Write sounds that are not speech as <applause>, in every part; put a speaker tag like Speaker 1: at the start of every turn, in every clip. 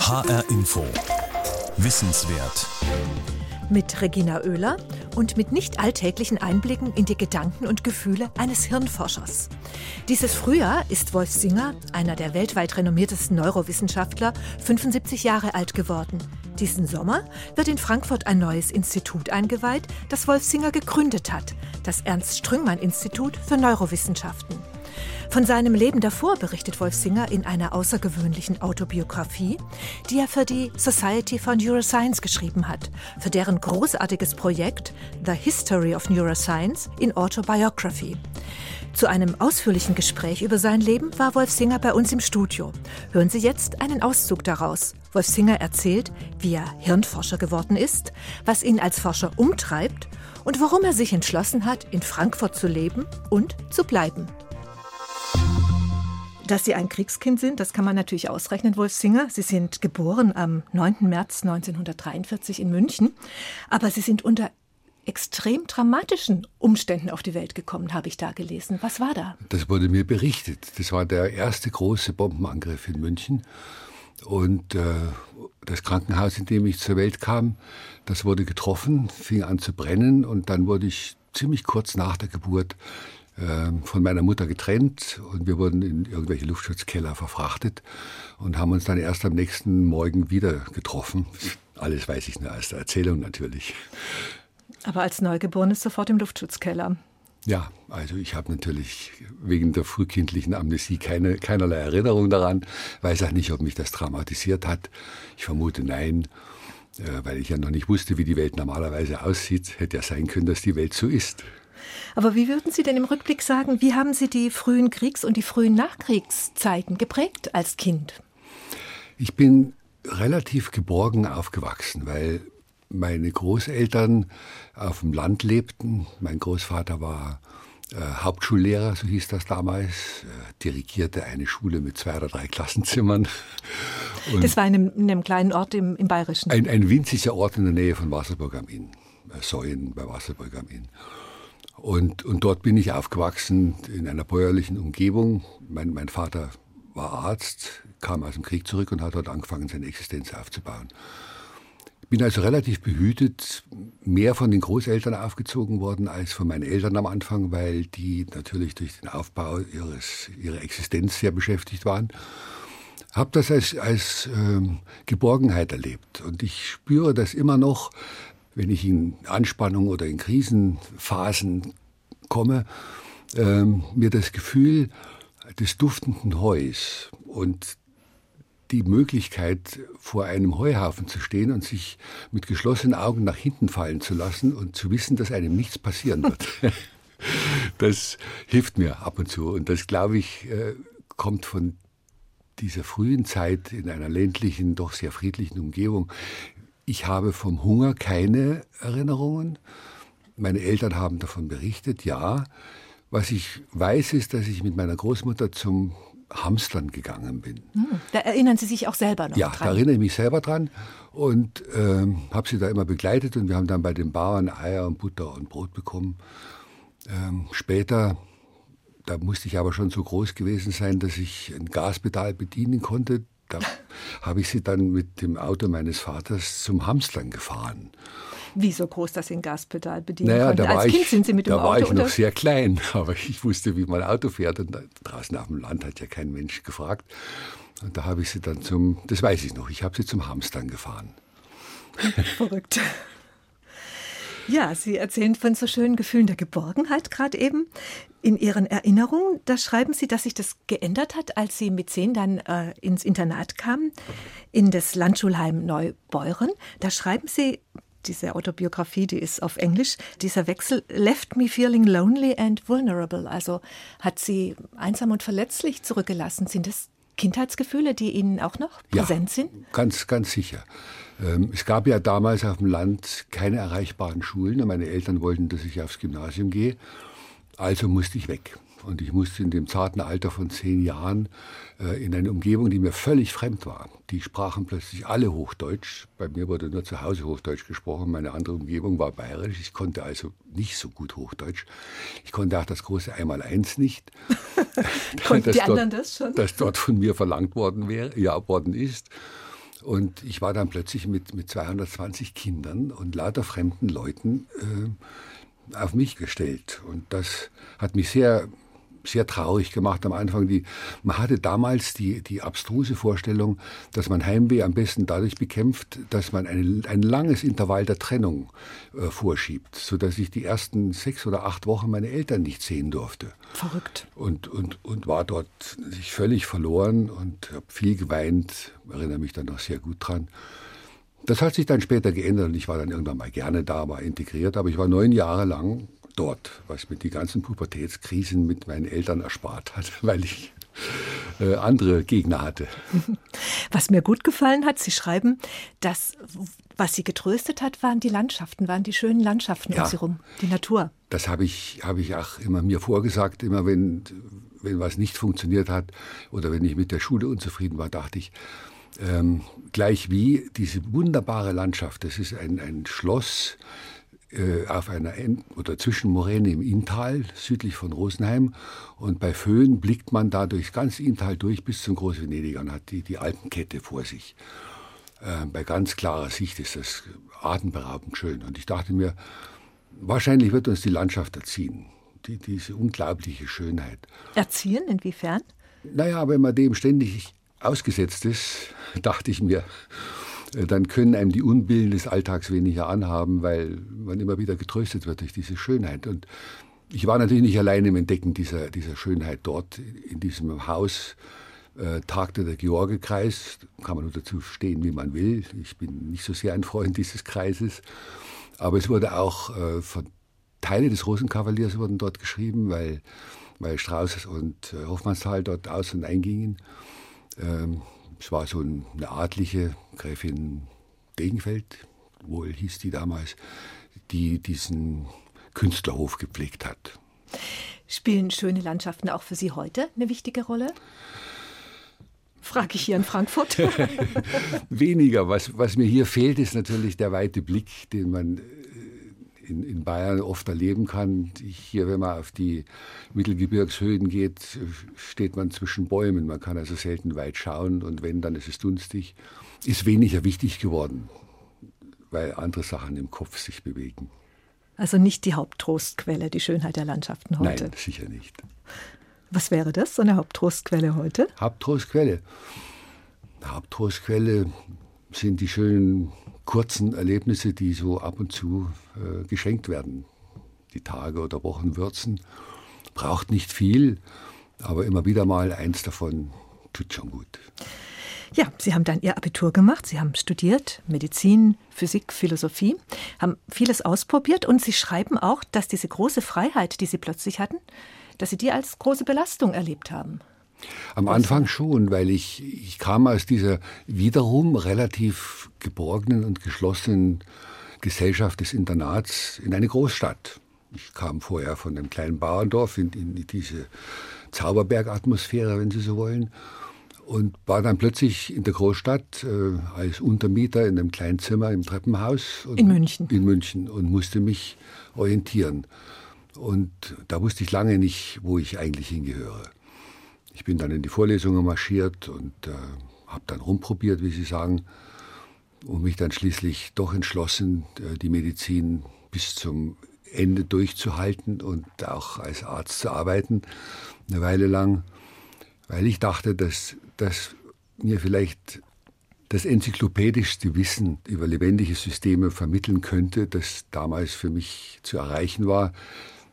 Speaker 1: HR Info. Wissenswert.
Speaker 2: Mit Regina Oehler und mit nicht alltäglichen Einblicken in die Gedanken und Gefühle eines Hirnforschers. Dieses Frühjahr ist Wolf Singer, einer der weltweit renommiertesten Neurowissenschaftler, 75 Jahre alt geworden. Diesen Sommer wird in Frankfurt ein neues Institut eingeweiht, das Wolf Singer gegründet hat, das Ernst Strüngmann Institut für Neurowissenschaften. Von seinem Leben davor berichtet Wolf Singer in einer außergewöhnlichen Autobiografie, die er für die Society for Neuroscience geschrieben hat, für deren großartiges Projekt The History of Neuroscience in Autobiography. Zu einem ausführlichen Gespräch über sein Leben war Wolf Singer bei uns im Studio. Hören Sie jetzt einen Auszug daraus. Wolf Singer erzählt, wie er Hirnforscher geworden ist, was ihn als Forscher umtreibt und warum er sich entschlossen hat, in Frankfurt zu leben und zu bleiben. Dass Sie ein Kriegskind sind, das kann man natürlich ausrechnen, Wolf Singer. Sie sind geboren am 9. März 1943 in München, aber Sie sind unter extrem dramatischen Umständen auf die Welt gekommen, habe ich da gelesen. Was war da?
Speaker 3: Das wurde mir berichtet. Das war der erste große Bombenangriff in München. Und äh, das Krankenhaus, in dem ich zur Welt kam, das wurde getroffen, fing an zu brennen und dann wurde ich ziemlich kurz nach der Geburt von meiner Mutter getrennt und wir wurden in irgendwelche Luftschutzkeller verfrachtet und haben uns dann erst am nächsten Morgen wieder getroffen. Alles weiß ich nur aus der Erzählung natürlich.
Speaker 2: Aber als Neugeborenes sofort im Luftschutzkeller.
Speaker 3: Ja, also ich habe natürlich wegen der frühkindlichen Amnesie keine, keinerlei Erinnerung daran. Weiß auch nicht, ob mich das traumatisiert hat. Ich vermute nein, äh, weil ich ja noch nicht wusste, wie die Welt normalerweise aussieht. Hätte ja sein können, dass die Welt so ist.
Speaker 2: Aber wie würden Sie denn im Rückblick sagen, wie haben Sie die frühen Kriegs- und die frühen Nachkriegszeiten geprägt als Kind?
Speaker 3: Ich bin relativ geborgen aufgewachsen, weil meine Großeltern auf dem Land lebten. Mein Großvater war äh, Hauptschullehrer, so hieß das damals, äh, dirigierte eine Schule mit zwei oder drei Klassenzimmern.
Speaker 2: Und <laughs> das war in einem, in einem, kleinen Ort im, im Bayerischen?
Speaker 3: Ein, ein winziger Ort in der Nähe von Wasserburg am Inn, äh, Säuen bei Wasserburg am Inn. Und, und dort bin ich aufgewachsen in einer bäuerlichen Umgebung. Mein, mein Vater war Arzt, kam aus dem Krieg zurück und hat dort angefangen, seine Existenz aufzubauen. Ich bin also relativ behütet, mehr von den Großeltern aufgezogen worden als von meinen Eltern am Anfang, weil die natürlich durch den Aufbau ihres, ihrer Existenz sehr beschäftigt waren. Habe das als, als ähm, Geborgenheit erlebt und ich spüre das immer noch, wenn ich in Anspannung oder in Krisenphasen komme, ähm, mir das Gefühl des duftenden Heus und die Möglichkeit, vor einem Heuhaufen zu stehen und sich mit geschlossenen Augen nach hinten fallen zu lassen und zu wissen, dass einem nichts passieren wird. <laughs> Das hilft mir ab und zu. Und das, glaube ich, äh, kommt von dieser frühen Zeit in einer ländlichen, doch sehr friedlichen Umgebung. Ich habe vom Hunger keine Erinnerungen. Meine Eltern haben davon berichtet, ja. Was ich weiß, ist, dass ich mit meiner Großmutter zum Hamstern gegangen bin.
Speaker 2: Hm, da erinnern Sie sich auch selber noch
Speaker 3: ja,
Speaker 2: dran?
Speaker 3: Ja, da erinnere ich mich selber dran und ähm, habe sie da immer begleitet und wir haben dann bei den Bauern Eier und Butter und Brot bekommen. Ähm, später, da musste ich aber schon so groß gewesen sein, dass ich ein Gaspedal bedienen konnte. Da habe ich sie dann mit dem Auto meines Vaters zum Hamstern gefahren.
Speaker 2: Wie so groß, dass Sie ein Gaspedal bedienen
Speaker 3: naja,
Speaker 2: konnten?
Speaker 3: Als
Speaker 2: Kind
Speaker 3: ich,
Speaker 2: sind Sie mit dem
Speaker 3: da
Speaker 2: Auto
Speaker 3: war ich noch sehr klein, <laughs> aber ich wusste, wie man Auto fährt. Und draußen auf dem Land hat ja kein Mensch gefragt. Und da habe ich sie dann zum, das weiß ich noch, ich habe sie zum Hamstern gefahren.
Speaker 2: Verrückt. Ja, Sie erzählen von so schönen Gefühlen der Geborgenheit gerade eben. In Ihren Erinnerungen, da schreiben Sie, dass sich das geändert hat, als Sie mit zehn dann äh, ins Internat kamen, in das Landschulheim Neubeuren. Da schreiben Sie, diese Autobiografie, die ist auf Englisch, dieser Wechsel left me feeling lonely and vulnerable. Also hat Sie einsam und verletzlich zurückgelassen. Sind das Kindheitsgefühle, die Ihnen auch noch präsent
Speaker 3: ja,
Speaker 2: sind?
Speaker 3: Ganz, ganz sicher. Ähm, es gab ja damals auf dem Land keine erreichbaren Schulen und meine Eltern wollten, dass ich aufs Gymnasium gehe. Also musste ich weg. Und ich musste in dem zarten Alter von zehn Jahren äh, in eine Umgebung, die mir völlig fremd war. Die sprachen plötzlich alle Hochdeutsch. Bei mir wurde nur zu Hause Hochdeutsch gesprochen. Meine andere Umgebung war bayerisch. Ich konnte also nicht so gut Hochdeutsch. Ich konnte auch das große Einmaleins nicht. <laughs> <laughs>
Speaker 2: Konnten die
Speaker 3: dort,
Speaker 2: anderen das schon?
Speaker 3: Das dort von mir verlangt worden wäre, ja, worden ist. Und ich war dann plötzlich mit, mit 220 Kindern und lauter fremden Leuten äh, auf mich gestellt. Und das hat mich sehr sehr traurig gemacht am Anfang. Die, man hatte damals die, die abstruse Vorstellung, dass man Heimweh am besten dadurch bekämpft, dass man eine, ein langes Intervall der Trennung äh, vorschiebt, sodass ich die ersten sechs oder acht Wochen meine Eltern nicht sehen durfte.
Speaker 2: Verrückt.
Speaker 3: Und, und, und war dort sich völlig verloren und habe viel geweint, erinnere mich dann noch sehr gut dran. Das hat sich dann später geändert und ich war dann irgendwann mal gerne da, war integriert, aber ich war neun Jahre lang dort, was mir die ganzen Pubertätskrisen mit meinen Eltern erspart hat, <laughs> weil ich äh, andere Gegner hatte. <laughs>
Speaker 2: Was mir gut gefallen hat, Sie schreiben, dass was Sie getröstet hat, waren die Landschaften, waren die schönen Landschaften ja, um Sie rum, die Natur.
Speaker 3: Das habe ich, habe ich auch immer mir vorgesagt, immer wenn, wenn was nicht funktioniert hat oder wenn ich mit der Schule unzufrieden war, dachte ich, ähm, gleich wie diese wunderbare Landschaft, das ist ein, ein Schloss äh, auf einer End oder Zwischenmoräne im Inntal, südlich von Rosenheim. Und bei Föhn blickt man da durchs ganze Inntal durch bis zum Großvenedig und hat die, die Alpenkette vor sich. Äh, bei ganz klarer Sicht ist das atemberaubend schön. Und ich dachte mir, wahrscheinlich wird uns die Landschaft erziehen. Die, diese unglaubliche Schönheit.
Speaker 2: Erziehen? Inwiefern?
Speaker 3: Naja, wenn man dem ständig ausgesetzt ist, <laughs> dachte ich mir, dann können einem die Unbillen des Alltags weniger anhaben, weil man immer wieder getröstet wird durch diese Schönheit. Und ich war natürlich nicht allein im Entdecken dieser, dieser Schönheit dort. In diesem Haus äh, tagte der Georgekreis. Kann man nur dazu stehen, wie man will. Ich bin nicht so sehr ein Freund dieses Kreises. Aber es wurde auch äh, von Teile des Rosenkavaliers wurden dort geschrieben, weil, weil Strauß und äh, Hoffmannsthal dort aus und eingingen. Ähm, es war so eine adlige Gräfin Degenfeld, wohl hieß die damals, die diesen Künstlerhof gepflegt hat.
Speaker 2: Spielen schöne Landschaften auch für Sie heute eine wichtige Rolle? Frage ich hier in Frankfurt. <laughs>
Speaker 3: Weniger. Was, was mir hier fehlt, ist natürlich der weite Blick, den man in, in Bayern oft erleben kann. Hier, wenn man auf die Mittelgebirgshöhen geht, steht man zwischen Bäumen. Man kann also selten weit schauen und wenn, dann ist es dunstig. Ist weniger wichtig geworden, weil andere Sachen im Kopf sich bewegen.
Speaker 2: Also nicht die Haupttrostquelle, die Schönheit der Landschaften heute?
Speaker 3: Nein, sicher nicht.
Speaker 2: Was wäre das, so eine Haupttrostquelle heute?
Speaker 3: Haupttrostquelle. Haupttrostquelle sind die schönen kurzen Erlebnisse, die so ab und zu äh, geschenkt werden. Die Tage oder Wochen würzen. Braucht nicht viel, aber immer wieder mal eins davon tut schon gut.
Speaker 2: Ja, Sie haben dann Ihr Abitur gemacht, Sie haben studiert, Medizin, Physik, Philosophie, haben vieles ausprobiert und Sie schreiben auch, dass diese große Freiheit, die Sie plötzlich hatten, dass Sie die als große Belastung erlebt haben.
Speaker 3: Am Anfang schon, weil ich, ich kam aus dieser wiederum relativ geborgenen und geschlossenen Gesellschaft des Internats in eine Großstadt. Ich kam vorher von einem kleinen Bauerndorf in, in diese Zauberbergatmosphäre, wenn Sie so wollen, und war dann plötzlich in der Großstadt äh, als Untermieter in einem kleinen Zimmer im Treppenhaus.
Speaker 2: in München.
Speaker 3: In München und musste mich orientieren. Und da wusste ich lange nicht, wo ich eigentlich hingehöre. Ich bin dann in die Vorlesungen marschiert und äh, habe dann rumprobiert, wie Sie sagen, und mich dann schließlich doch entschlossen, äh, die Medizin bis zum Ende durchzuhalten und auch als Arzt zu arbeiten, eine Weile lang, weil ich dachte, dass, dass mir vielleicht das enzyklopädischste Wissen über lebendige Systeme vermitteln könnte, das damals für mich zu erreichen war,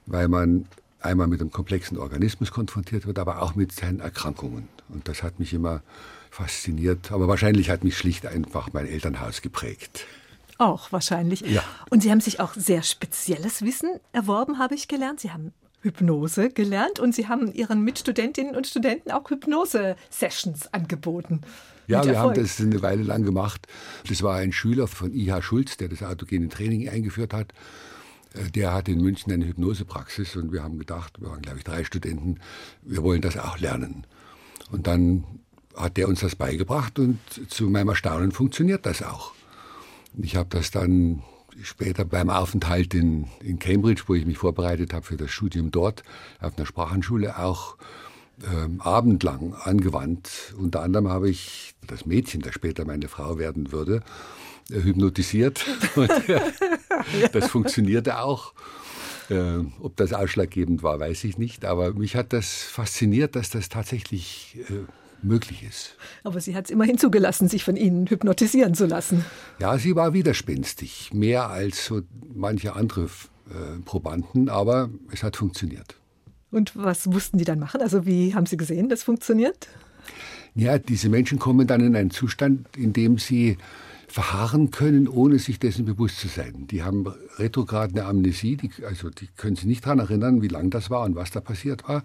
Speaker 3: weil man einmal mit einem komplexen Organismus konfrontiert wird, aber auch mit seinen Erkrankungen. Und das hat mich immer fasziniert. Aber wahrscheinlich hat mich schlicht einfach mein Elternhaus geprägt.
Speaker 2: Auch wahrscheinlich.
Speaker 3: Ja.
Speaker 2: Und Sie haben sich auch sehr spezielles Wissen erworben, habe ich gelernt. Sie haben Hypnose gelernt und Sie haben Ihren Mitstudentinnen und Studenten auch Hypnose-Sessions angeboten.
Speaker 3: Ja, wir haben das eine Weile lang gemacht. Das war ein Schüler von I.H. Schulz, der das autogene Training eingeführt hat. Äh, der hat in München eine Hypnosepraxis und wir haben gedacht, wir waren glaube ich drei Studenten, wir wollen das auch lernen. Und dann hat der uns das beigebracht und zu meinem Erstaunen funktioniert das auch. Ich habe das dann später beim Aufenthalt in, in Cambridge, wo ich mich vorbereitet habe für das Studium dort, auf einer Sprachenschule auch ähm, abendlang angewandt. Unter anderem habe ich das Mädchen, das später meine Frau werden würde, hypnotisiert. <laughs> Äh, das funktionierte auch. Äh, ob das ausschlaggebend war, weiß ich nicht. Aber mich hat das fasziniert, dass das tatsächlich äh, möglich ist.
Speaker 2: Aber sie hat es immerhin zugelassen, sich von Ihnen hypnotisieren zu lassen.
Speaker 3: Ja, sie war widerspenstig, mehr als so manche andere äh, Probanden, aber es hat funktioniert.
Speaker 2: Und was mussten die dann machen? Also wie haben Sie gesehen, das funktioniert?
Speaker 3: Ja, diese Menschen kommen dann in einen Zustand, in dem sie verharren können, ohne sich dessen bewusst zu sein. Die haben retrograde Amnesie, die, also die können sich nicht daran erinnern, wie lang das war und was da passiert war.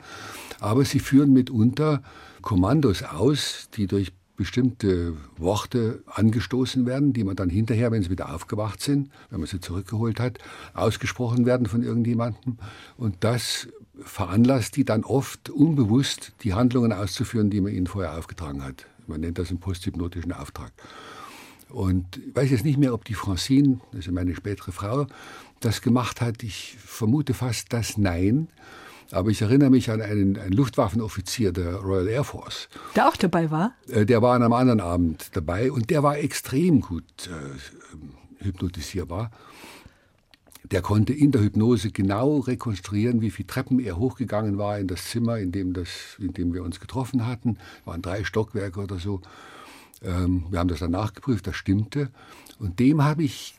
Speaker 3: Aber sie führen mitunter Kommandos aus, die durch bestimmte Worte angestoßen werden, die man dann hinterher, wenn sie wieder aufgewacht sind, wenn man sie zurückgeholt hat, ausgesprochen werden von irgendjemandem. Und das veranlasst die dann oft unbewusst, die Handlungen auszuführen, die man ihnen vorher aufgetragen hat. Man nennt das einen posthypnotischen Auftrag. Und ich weiß jetzt nicht mehr, ob die Francine, also meine spätere Frau, das gemacht hat. Ich vermute fast das Nein. Aber ich erinnere mich an einen, einen, Luftwaffenoffizier der Royal Air Force.
Speaker 2: Der auch dabei war?
Speaker 3: Äh, der war an einem anderen Abend dabei und der war extrem gut äh, hypnotisierbar. Der konnte in der Hypnose genau rekonstruieren, wie viele Treppen er hochgegangen war in das Zimmer, in dem, das, in dem wir uns getroffen hatten. Es waren drei Stockwerke oder so. Ähm, wir haben das dann nachgeprüft, das stimmte. Und dem habe ich,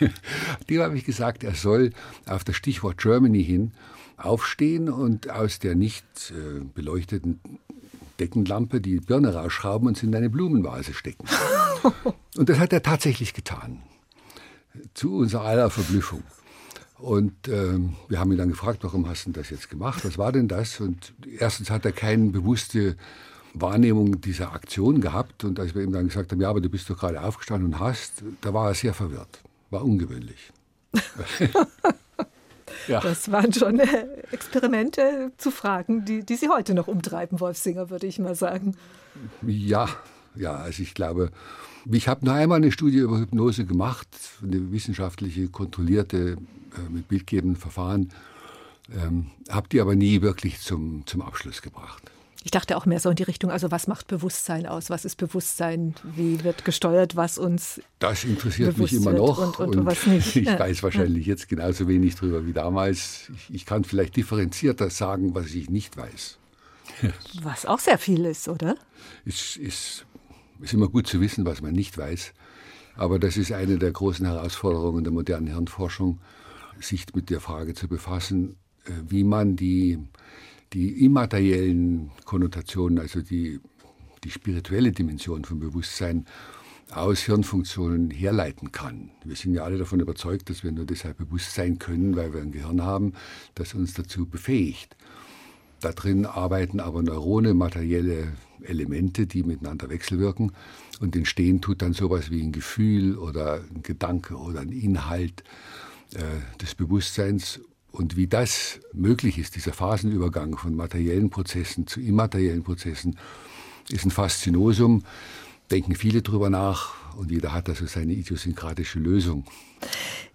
Speaker 3: <laughs> dem habe ich gesagt, er soll auf das Stichwort Germany hin aufstehen und aus der nicht äh, beleuchteten Deckenlampe die Birne rausschrauben und sie in eine Blumenvase stecken. <laughs> und das hat er tatsächlich getan. Zu unserer aller Verblüffung. Und ähm, wir haben ihn dann gefragt, warum hast du das jetzt gemacht? Was war denn das? Und erstens hat er keine bewusste Wahrnehmung dieser Aktion gehabt. Und als wir ihm dann gesagt haben, ja, aber du bist doch gerade aufgestanden und hast, da war er sehr verwirrt. War ungewöhnlich. <laughs>
Speaker 2: Ja. Das waren schon äh, Experimente zu fragen, die, die Sie heute noch umtreiben, Wolfsinger, würde ich mal sagen.
Speaker 3: Ja, ja, also ich glaube, ich habe nur einmal eine Studie über Hypnose gemacht, eine wissenschaftliche, kontrollierte, äh, mit bildgebenden Verfahren, ähm, habe die aber nie wirklich zum, zum Abschluss gebracht.
Speaker 2: Ich dachte auch mehr so in die Richtung, also was macht Bewusstsein aus? Was ist Bewusstsein? Wie wird gesteuert, was uns.
Speaker 3: Das interessiert mich immer noch. Und, und, und was nicht. <laughs> Ich weiß wahrscheinlich jetzt genauso wenig drüber wie damals. Ich, ich kann vielleicht differenzierter sagen, was ich nicht weiß. <laughs>
Speaker 2: Was auch sehr viel ist, oder?
Speaker 3: Es ist, ist immer gut zu wissen, was man nicht weiß. Aber das ist eine der großen Herausforderungen der modernen Hirnforschung, sich mit der Frage zu befassen, äh, wie man die die immateriellen Konnotationen, also die, die spirituelle Dimension von Bewusstsein aus Hirnfunktionen herleiten kann. Wir sind ja alle davon überzeugt, dass wir nur deshalb bewusst sein können, weil wir ein Gehirn haben, das uns dazu befähigt. Da drin arbeiten aber Neurone, materielle Elemente, die miteinander wechselwirken. Und entstehen tut dann sowas wie ein Gefühl oder ein Gedanke oder ein Inhalt äh, des Bewusstseins. Und wie das möglich ist, dieser Phasenübergang von materiellen Prozessen zu immateriellen Prozessen, ist ein Faszinosum. Denken viele drüber nach und jeder hat also seine idiosynkratische Lösung.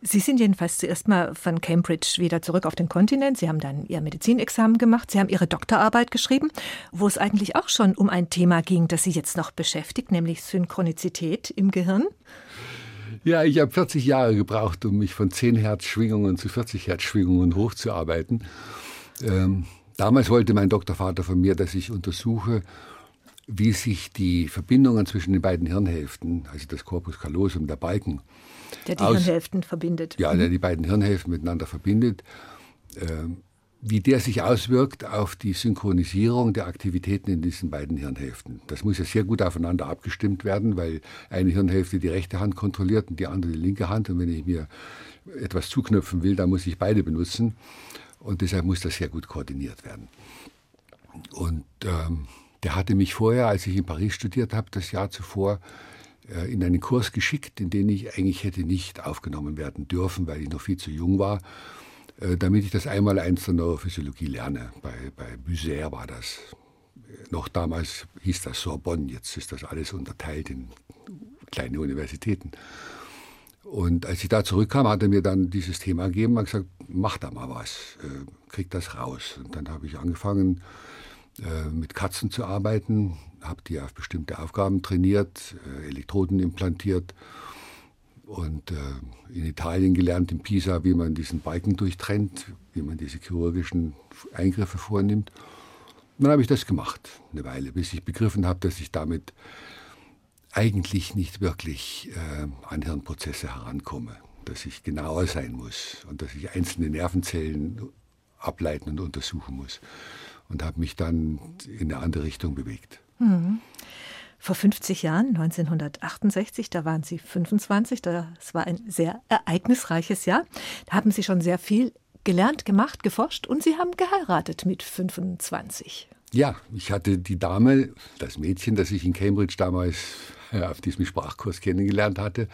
Speaker 2: Sie sind jedenfalls zuerst mal von Cambridge wieder zurück auf den Kontinent. Sie haben dann Ihr Medizinexamen gemacht. Sie haben Ihre Doktorarbeit geschrieben, wo es eigentlich auch schon um ein Thema ging, das Sie jetzt noch beschäftigt, nämlich Synchronizität im Gehirn.
Speaker 3: Ja, ich habe 40 Jahre gebraucht, um mich von 10 Hertz Schwingungen zu 40 Hertz Schwingungen hochzuarbeiten. Ähm, damals wollte mein Doktorvater von mir, dass ich untersuche, wie sich die Verbindungen zwischen den beiden Hirnhälften, also das Corpus callosum, der Balken,
Speaker 2: der die aus, Hirnhälften verbindet.
Speaker 3: Ja, der mhm. die beiden Hirnhälften miteinander verbindet, ähm, wie der sich auswirkt auf die Synchronisierung der Aktivitäten in diesen beiden Hirnhälften. Das muss ja sehr gut aufeinander abgestimmt werden, weil eine Hirnhälfte die rechte Hand kontrolliert und die andere die linke Hand. Und wenn ich mir etwas zuknöpfen will, dann muss ich beide benutzen. Und deshalb muss das sehr gut koordiniert werden. Und ähm, der hatte mich vorher, als ich in Paris studiert habe, das Jahr zuvor, äh, in einen Kurs geschickt, in den ich eigentlich hätte nicht aufgenommen werden dürfen, weil ich noch viel zu jung war. Äh, damit ich das einmal eins der Neurophysiologie lerne. Bei, bei Buser war das. Noch damals hieß das Sorbonne, jetzt ist das alles unterteilt in kleine Universitäten. Und als ich da zurückkam, hat er mir dann dieses Thema gegeben und gesagt, mach da mal was, äh, krieg das raus. Und dann habe ich angefangen, äh, mit Katzen zu arbeiten, habe die auf bestimmte Aufgaben trainiert, äh, Elektroden implantiert und äh, in Italien gelernt, in Pisa, wie man diesen Balken durchtrennt, wie man diese chirurgischen Eingriffe vornimmt. Dann habe ich das gemacht, eine Weile, bis ich begriffen habe, dass ich damit eigentlich nicht wirklich äh, an Hirnprozesse herankomme, dass ich genauer sein muss und dass ich einzelne Nervenzellen ableiten und untersuchen muss. Und habe mich dann in eine andere Richtung bewegt. Mhm.
Speaker 2: Vor 50 Jahren, 1968, da waren Sie 25, das war ein sehr ereignisreiches Jahr. Da haben Sie schon sehr viel gelernt, gemacht, geforscht und Sie haben geheiratet mit 25.
Speaker 3: Ja, ich hatte die Dame, das Mädchen, das ich in Cambridge damals auf diesem Sprachkurs kennengelernt hatte,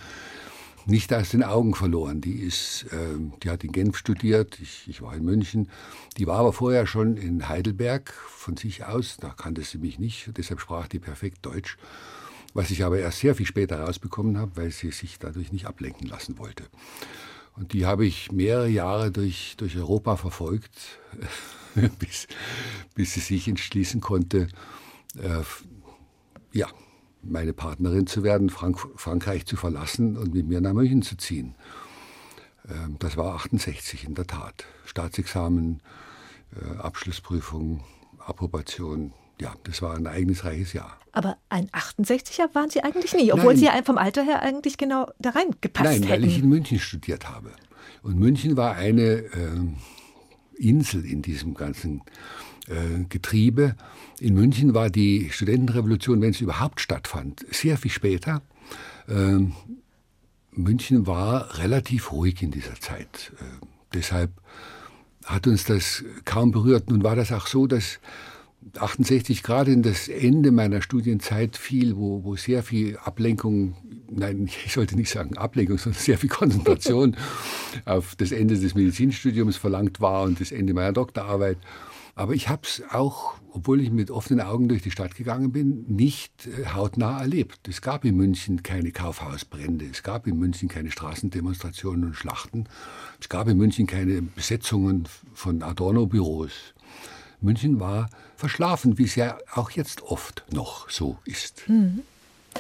Speaker 3: nicht aus den Augen verloren. Die ist, äh, die hat in Genf studiert, ich, ich, war in München. Die war aber vorher schon in Heidelberg von sich aus. Da kannte sie mich nicht, deshalb sprach die perfekt Deutsch. Was ich aber erst sehr viel später herausbekommen habe, weil sie sich dadurch nicht ablenken lassen wollte. Und die habe ich mehrere Jahre durch, durch Europa verfolgt, <laughs> bis, bis sie sich entschließen konnte, äh, ja, meine Partnerin zu werden, Frank Frankreich zu verlassen und mit mir nach München zu ziehen. Ähm, das war 68 in der Tat. Staatsexamen, äh, Abschlussprüfung, Approbation. Ja, das war ein ereignisreiches Jahr.
Speaker 2: Aber ein 68er waren Sie eigentlich nie, obwohl Nein. Sie ja vom Alter her eigentlich genau da reingepasst hätten.
Speaker 3: Nein, weil ich in München studiert habe. Und München war eine äh, Insel in diesem ganzen äh, Getriebe. In München war die Studentenrevolution, wenn es überhaupt stattfand, sehr viel später. Ähm, München war relativ ruhig in dieser Zeit. Äh, deshalb hat uns das kaum berührt. Nun war das auch so, dass 68 gerade in das Ende meiner Studienzeit fiel, wo, wo sehr viel Ablenkung, nein, <laughs> ich sollte nicht sagen Ablenkung, sondern sehr viel Konzentration <laughs> auf das Ende des Medizinstudiums verlangt war und das Ende meiner Doktorarbeit. Aber ich habe es auch, obwohl ich mit offenen Augen durch die Stadt gegangen bin, nicht äh, hautnah erlebt. Es gab in München keine Kaufhausbrände, es gab in München keine Straßendemonstrationen und Schlachten, es gab in München keine Besetzungen von Adorno-Büros. München war verschlafen, wie es ja auch jetzt oft noch so ist. Mhm.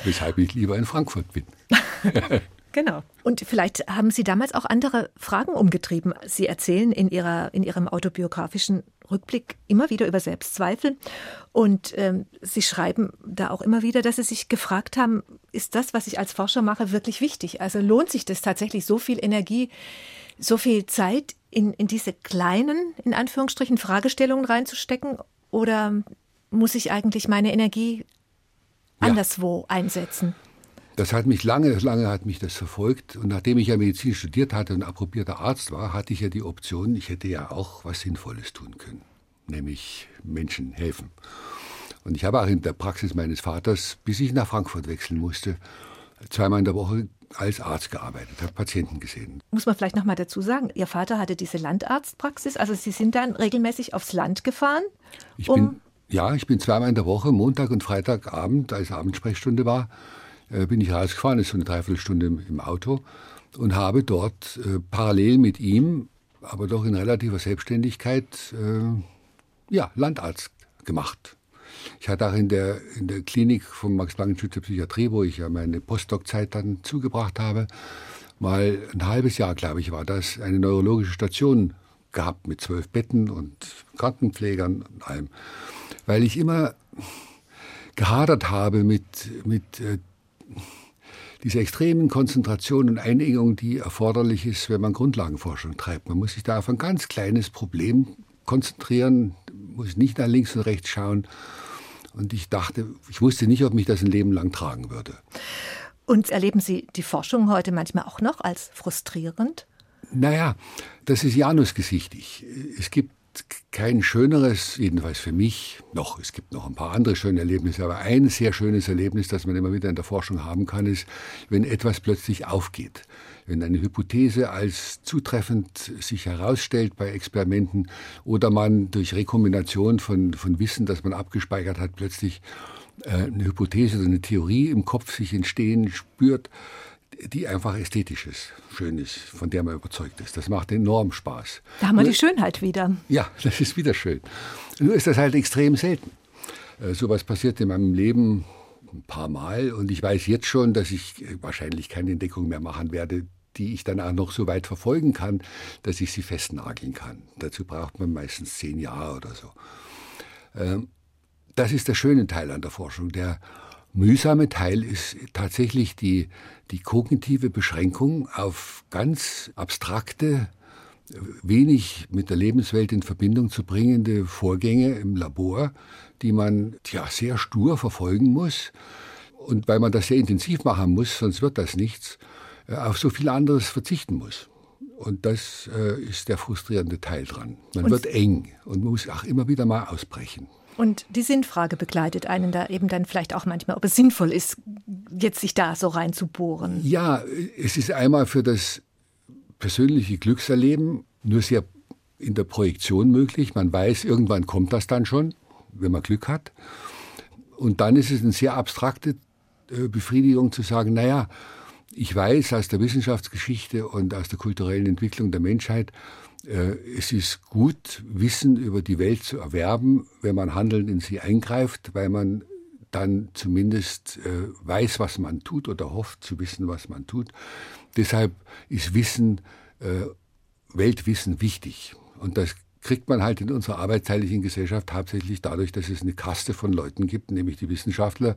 Speaker 3: Weshalb ich lieber in Frankfurt bin. <laughs>
Speaker 2: Genau. Und vielleicht haben Sie damals auch andere Fragen umgetrieben. Sie erzählen in, ihrer, in Ihrem autobiografischen Rückblick immer wieder über Selbstzweifel. Und ähm, Sie schreiben da auch immer wieder, dass Sie sich gefragt haben, ist das, was ich als Forscher mache, wirklich wichtig? Also lohnt sich das tatsächlich, so viel Energie, so viel Zeit in, in diese kleinen, in Anführungsstrichen, Fragestellungen reinzustecken? Oder muss ich eigentlich meine Energie anderswo ja. einsetzen?
Speaker 3: Das hat mich lange, lange hat mich das verfolgt. Und nachdem ich ja Medizin studiert hatte und approbierter Arzt war, hatte ich ja die Option, ich hätte ja auch was Sinnvolles tun können. Nämlich Menschen helfen. Und ich habe auch in der Praxis meines Vaters, bis ich nach Frankfurt wechseln musste, zweimal in der Woche als Arzt gearbeitet, habe Patienten gesehen.
Speaker 2: Muss man vielleicht noch mal dazu sagen, Ihr Vater hatte diese Landarztpraxis, also Sie sind dann regelmäßig aufs Land gefahren?
Speaker 3: Ich um bin, ja, ich bin zweimal in der Woche, Montag und Freitagabend, als Abendsprechstunde war, äh, bin ich rausgefahren, ist so eine Dreiviertelstunde im, Auto und habe dort äh, parallel mit ihm, aber doch in relativer Selbstständigkeit, äh, ja, Landarzt gemacht. Ich hatte auch in der, in der Klinik vom Max-Planck-Institut für Psychiatrie, wo ich ja meine Postdoc-Zeit dann zugebracht habe, mal ein halbes Jahr, glaube ich, war das, eine neurologische Station gehabt mit zwölf Betten und Krankenpflegern und allem. Weil ich immer gehadert habe mit, mit äh, diese extremen Konzentration und Einengung, die erforderlich ist, wenn man Grundlagenforschung treibt. Man muss sich da auf ein ganz kleines Problem konzentrieren, muss nicht nach links und rechts schauen. Und ich dachte, ich wusste nicht, ob mich das ein Leben lang tragen würde.
Speaker 2: Und erleben Sie die Forschung heute manchmal auch noch als frustrierend?
Speaker 3: Naja, das ist janusgesichtig. Es gibt kein schöneres, jedenfalls für mich, noch, es gibt noch ein paar andere schöne Erlebnisse, aber ein sehr schönes Erlebnis, das man immer wieder in der Forschung haben kann, ist, wenn etwas plötzlich aufgeht. Wenn eine Hypothese als zutreffend sich herausstellt bei Experimenten oder man durch Rekombination von, von Wissen, das man abgespeichert hat, plötzlich äh, eine Hypothese oder eine Theorie im Kopf sich entstehen spürt, die einfach ästhetisch ist, schön ist, von der man überzeugt ist. Das macht enorm Spaß.
Speaker 2: Da haben wir Nur, die Schönheit wieder.
Speaker 3: Ja, <laughs> das ist wieder schön. Nur ist das halt extrem selten. Äh, sowas passiert in meinem Leben ein paar Mal und ich weiß jetzt schon, dass ich wahrscheinlich keine Entdeckung mehr machen werde, die ich dann auch noch so weit verfolgen kann, dass ich sie festnageln kann. Dazu braucht man meistens zehn Jahre oder so. Ähm, das ist der schöne Teil an der Forschung. Der mühsame Teil ist tatsächlich die, die kognitive Beschränkung auf ganz abstrakte, wenig mit der Lebenswelt in Verbindung zu bringende Vorgänge im Labor, die man ja sehr stur verfolgen muss. Und weil man das sehr intensiv machen muss, sonst wird das nichts, äh, auf so viel anderes verzichten muss. Und das äh, ist der frustrierende Teil dran. Man und wird eng und muss auch immer wieder mal ausbrechen.
Speaker 2: Und die Sinnfrage begleitet einen da eben dann vielleicht auch manchmal, ob es sinnvoll ist, jetzt sich da so reinzubohren.
Speaker 3: Ja, es ist einmal für das persönliche Glückserleben nur sehr in der Projektion möglich. Man weiß, irgendwann kommt das dann schon, wenn man Glück hat. Und dann ist es eine sehr abstrakte äh, Befriedigung zu sagen, naja, ich weiß aus der Wissenschaftsgeschichte und aus der kulturellen Entwicklung der Menschheit, es ist gut, Wissen über die Welt zu erwerben, wenn man handelnd in sie eingreift, weil man dann zumindest äh, weiß, was man tut oder hofft zu wissen, was man tut. Deshalb ist Wissen, äh, Weltwissen wichtig. Und das kriegt man halt in unserer arbeitsteiligen Gesellschaft hauptsächlich dadurch, dass es eine Kaste von Leuten gibt, nämlich die Wissenschaftler,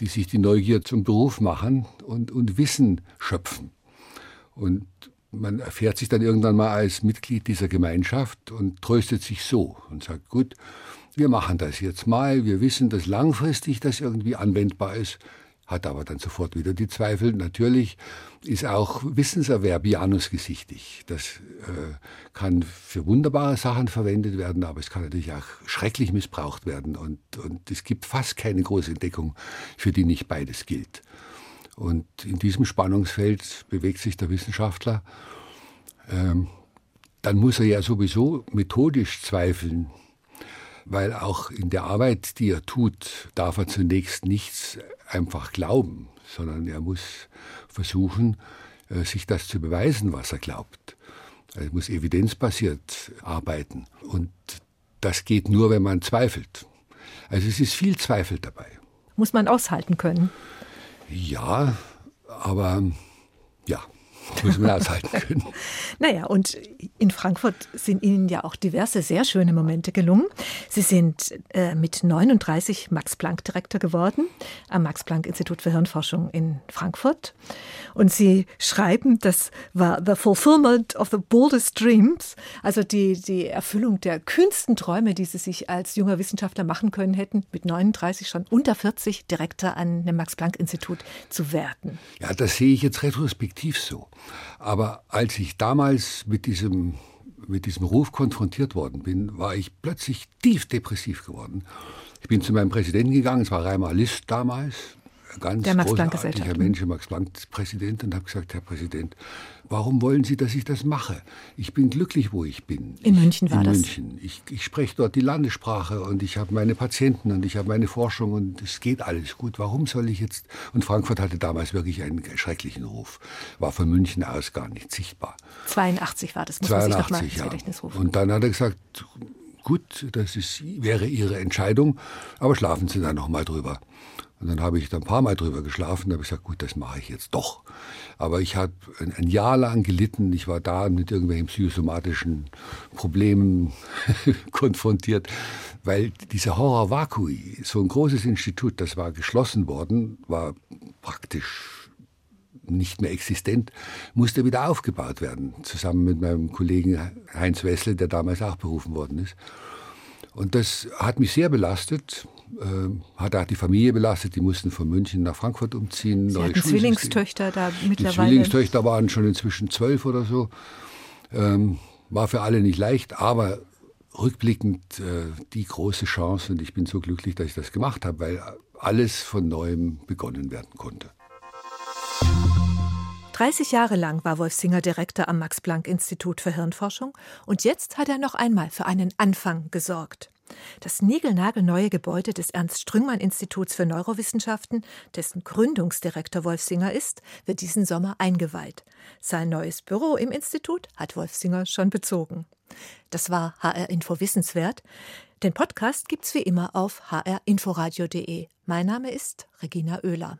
Speaker 3: die sich die Neugier zum Beruf machen und, und Wissen schöpfen. Und man erfährt sich dann irgendwann mal als Mitglied dieser Gemeinschaft und tröstet sich so und sagt, gut, wir machen das jetzt mal, wir wissen, dass langfristig das irgendwie anwendbar ist, hat aber dann sofort wieder die Zweifel. Natürlich ist auch Wissenserwerb janusgesichtig. Das äh, kann für wunderbare Sachen verwendet werden, aber es kann natürlich auch schrecklich missbraucht werden. Und, und es gibt fast keine große Entdeckung, für die nicht beides gilt. Und in diesem Spannungsfeld bewegt sich der Wissenschaftler. Ähm, dann muss er ja sowieso methodisch zweifeln, weil auch in der Arbeit, die er tut, darf er zunächst nichts einfach glauben, sondern er muss versuchen, äh, sich das zu beweisen, was er glaubt. Er muss evidenzbasiert arbeiten. Und das geht nur, wenn man zweifelt. Also es ist viel Zweifel dabei.
Speaker 2: Muss man aushalten können.
Speaker 3: Ja, aber ja. Muss man aushalten können. <laughs>
Speaker 2: naja, und in Frankfurt sind Ihnen ja auch diverse sehr schöne Momente gelungen. Sie sind äh, mit 39 Max-Planck-Direktor geworden am Max-Planck-Institut für Hirnforschung in Frankfurt. Und Sie schreiben, das war the fulfillment of the boldest dreams, also die, die Erfüllung der kühnsten Träume, die Sie sich als junger Wissenschaftler machen können hätten, mit 39 schon unter 40 Direktor an dem Max-Planck-Institut zu werden.
Speaker 3: Ja, das sehe ich jetzt retrospektiv so. Aber als ich damals mit diesem, mit diesem Ruf konfrontiert worden bin, war ich plötzlich tief depressiv geworden. Ich bin zu meinem Präsidenten gegangen, es war Reimer List damals, ganz der Max großartiger Mensch, Max Planck Präsident, und habe gesagt, Herr Präsident, warum wollen Sie, dass ich das mache? Ich bin glücklich, wo ich bin.
Speaker 2: In ich, München war
Speaker 3: in
Speaker 2: das?
Speaker 3: In München. Ich, ich spreche dort die Landessprache und ich habe meine Patienten und ich habe meine Forschung und es geht alles gut. Warum soll ich jetzt? Und Frankfurt hatte damals wirklich einen schrecklichen Ruf. War von München aus gar nicht sichtbar.
Speaker 2: 82 war das, muss
Speaker 3: 82,
Speaker 2: man sich nochmal
Speaker 3: ins ja. Gedächtnis rufen. Und dann hat er gesagt, gut, das ist, wäre Ihre Entscheidung, aber schlafen Sie da noch mal drüber. Und dann habe ich da ein paar Mal drüber geschlafen, da habe ich gesagt, gut, das mache ich jetzt doch. Aber ich habe ein, Jahr lang gelitten, ich war da mit irgendwelchen psychosomatischen Problemen <laughs> konfrontiert, weil dieser Horror Vacui, so ein großes Institut, das war geschlossen worden, war praktisch nicht mehr existent, musste wieder aufgebaut werden, zusammen mit meinem Kollegen Heinz Wessel, der damals auch berufen worden ist. Und das hat mich sehr belastet hat auch die Familie belastet. Die mussten von München nach Frankfurt umziehen.
Speaker 2: Sie hatten Zwillingstöchter da mittlerweile.
Speaker 3: Die Zwillingstöchter waren schon inzwischen zwölf oder so. Ähm, war für alle nicht leicht, aber rückblickend äh, die große Chance und ich bin so glücklich, dass ich das gemacht habe, weil alles von neuem begonnen werden konnte.
Speaker 2: 30 Jahre lang war Wolf Singer Direktor am Max-Planck-Institut für Hirnforschung und jetzt hat er noch einmal für einen Anfang gesorgt. Das niegelnagelneue Gebäude des Ernst-Strüngmann-Instituts für Neurowissenschaften, dessen Gründungsdirektor Wolf Singer ist, wird diesen Sommer eingeweiht. Sein neues Büro im Institut hat Wolf Singer schon bezogen. Das war HR Info Wissenswert. Den Podcast gibt's wie immer auf hrinforadio.de. Mein Name ist Regina Oehler.